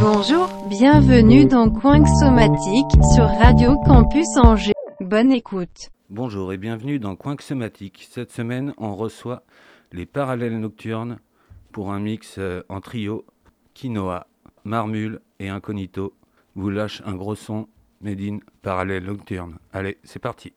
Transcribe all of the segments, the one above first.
Bonjour, bienvenue dans Coin Somatique sur Radio Campus Angers. Bonne écoute. Bonjour et bienvenue dans Coin Somatique. Cette semaine, on reçoit les parallèles nocturnes pour un mix euh, en trio Quinoa, Marmule et Incognito. Vous lâche un gros son made in parallèle nocturne. Allez, c'est parti.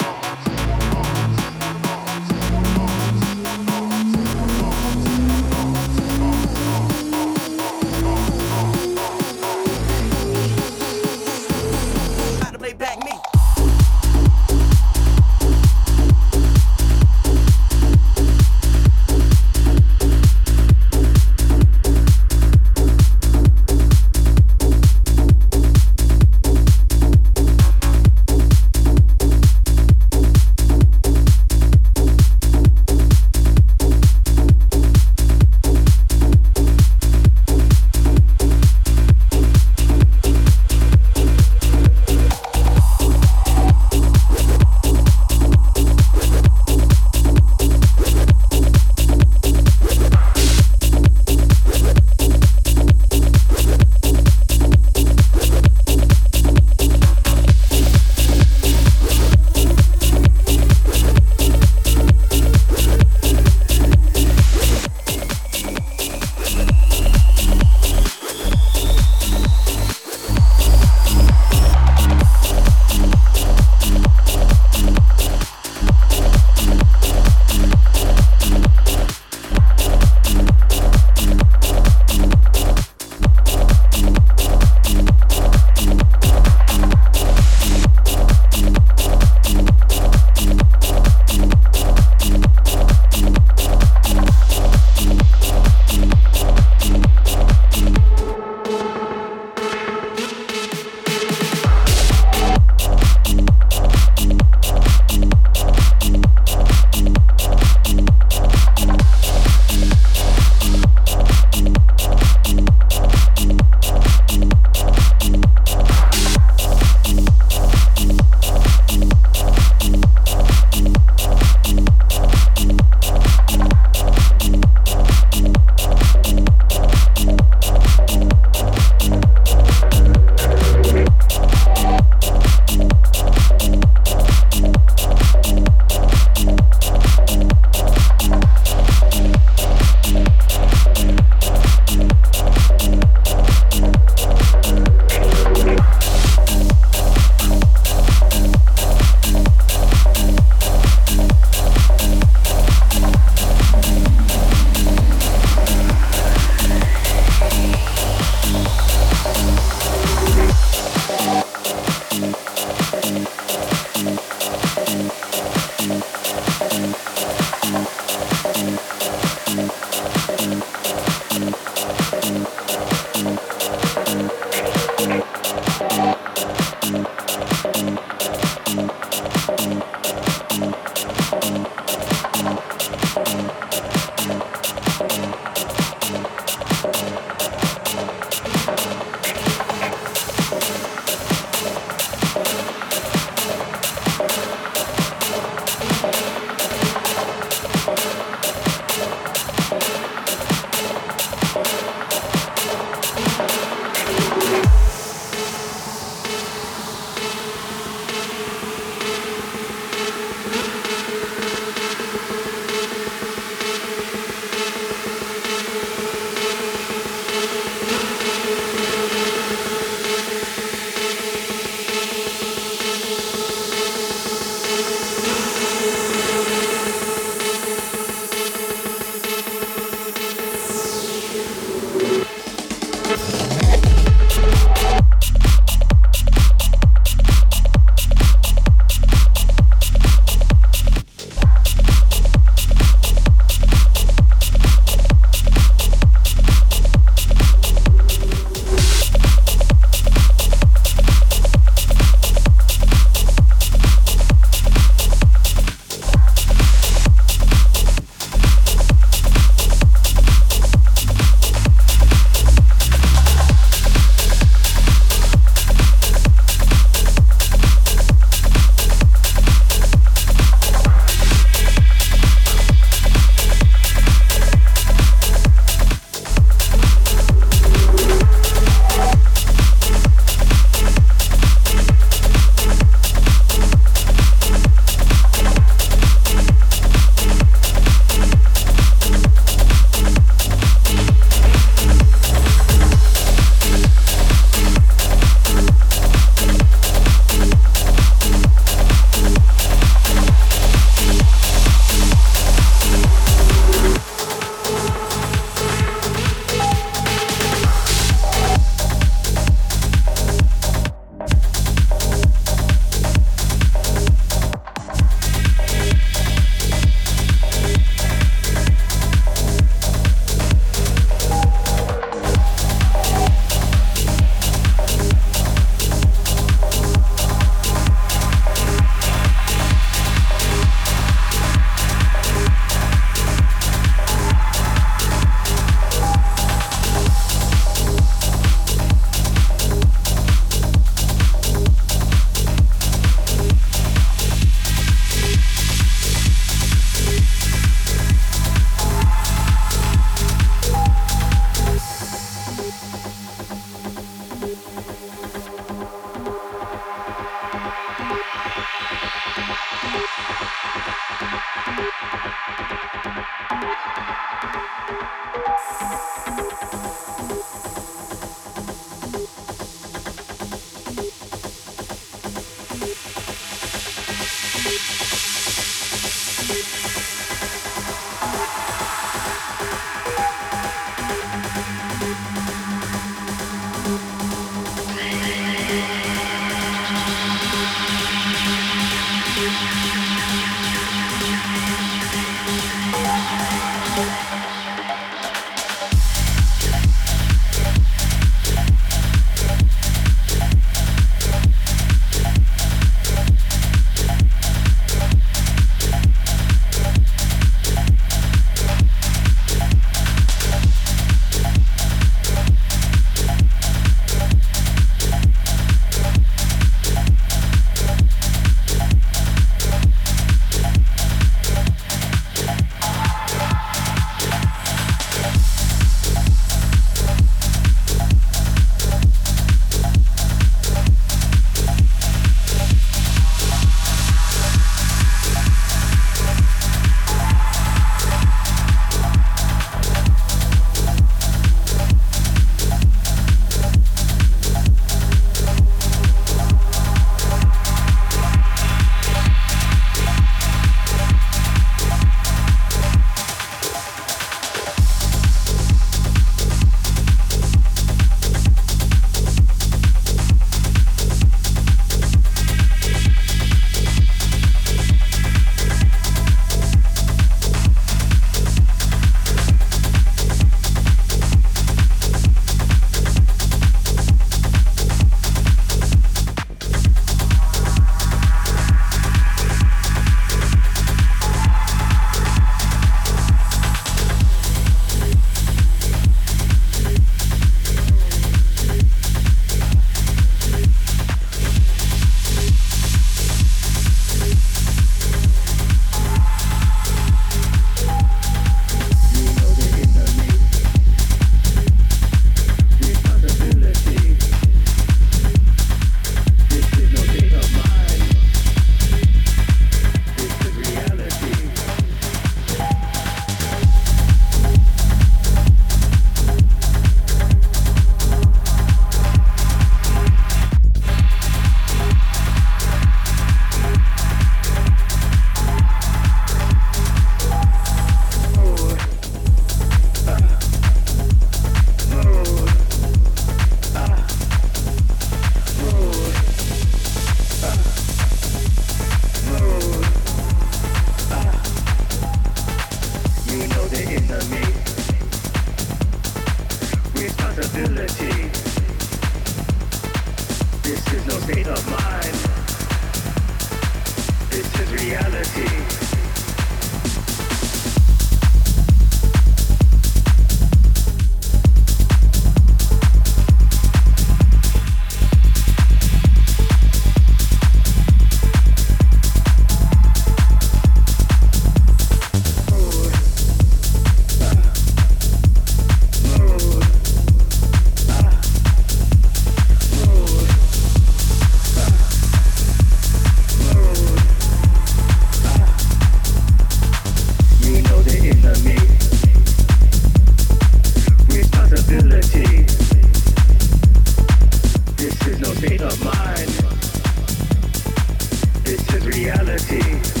reality.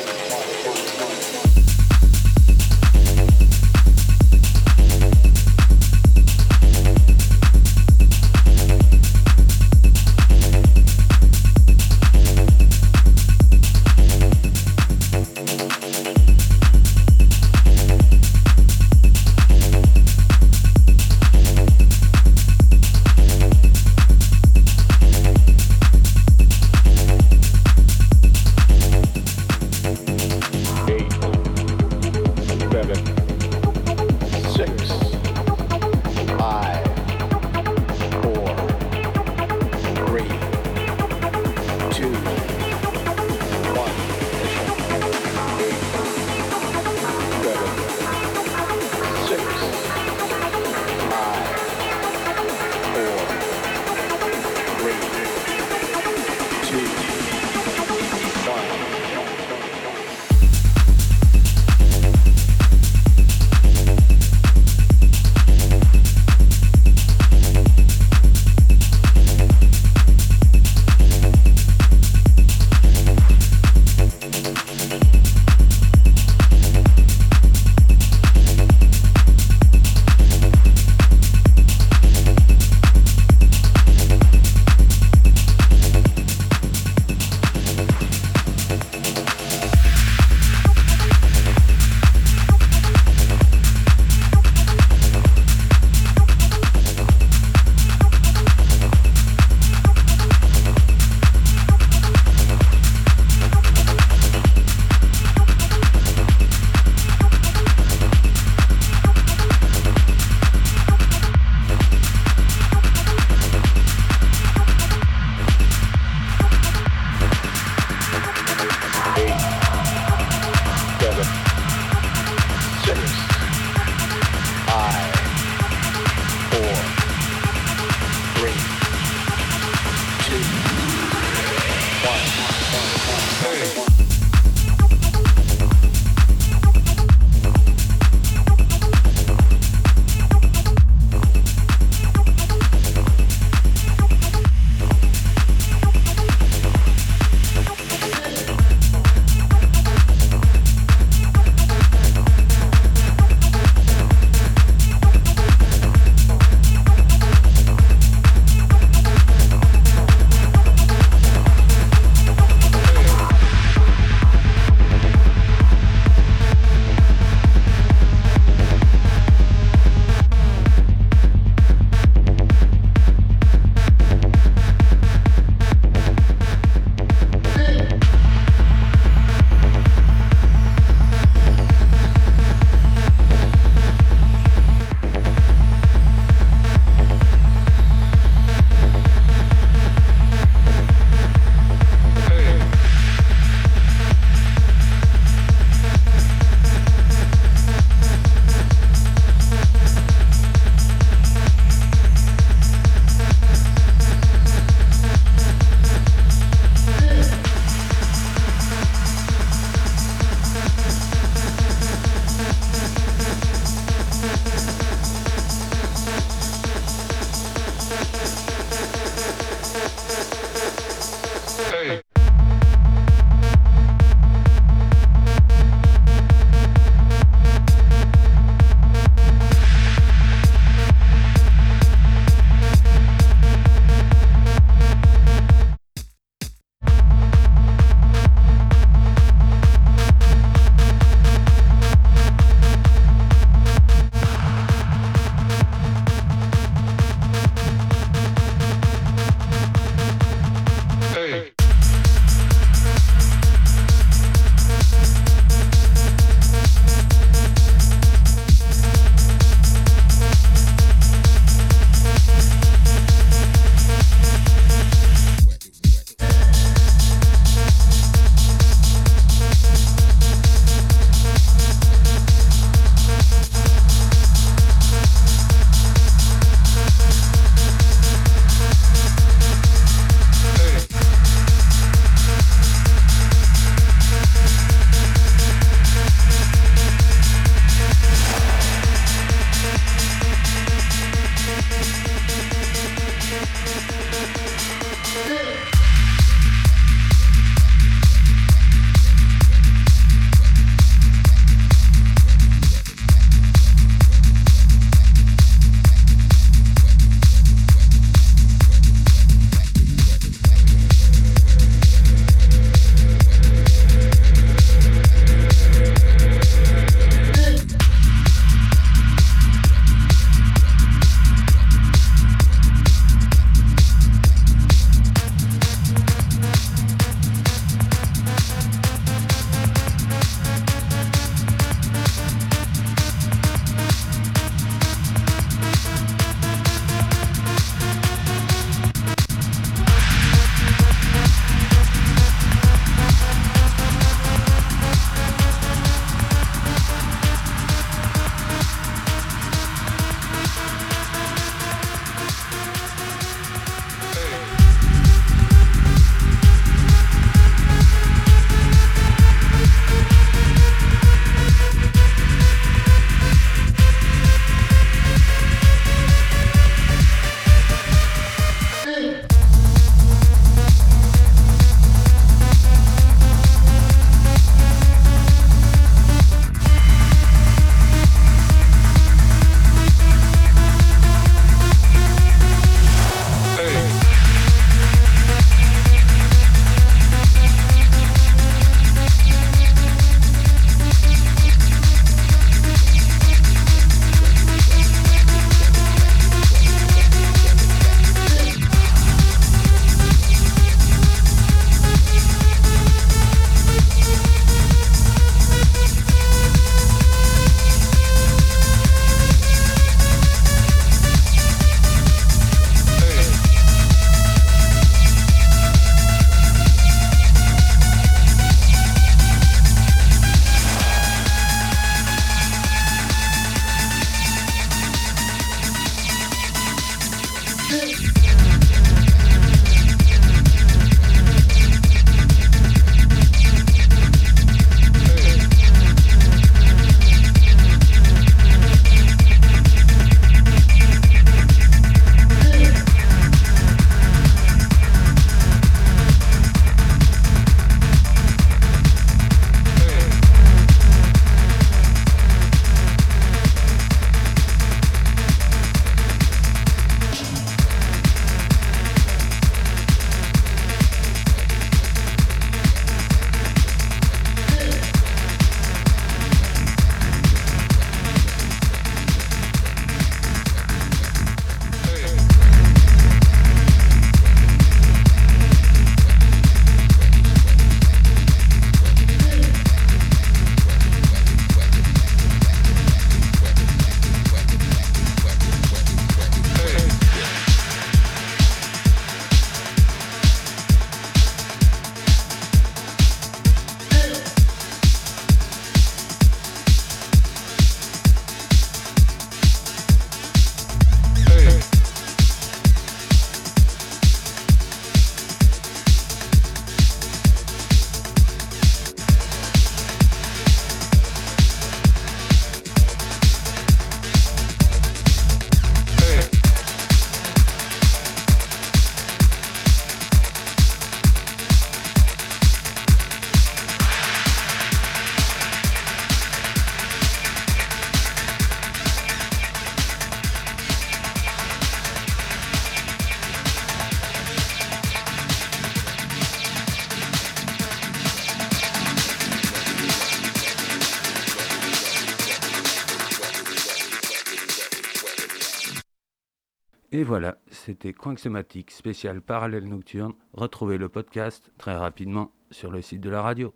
Voilà, c'était Coinxomatique spécial parallèle nocturne. Retrouvez le podcast très rapidement sur le site de la radio.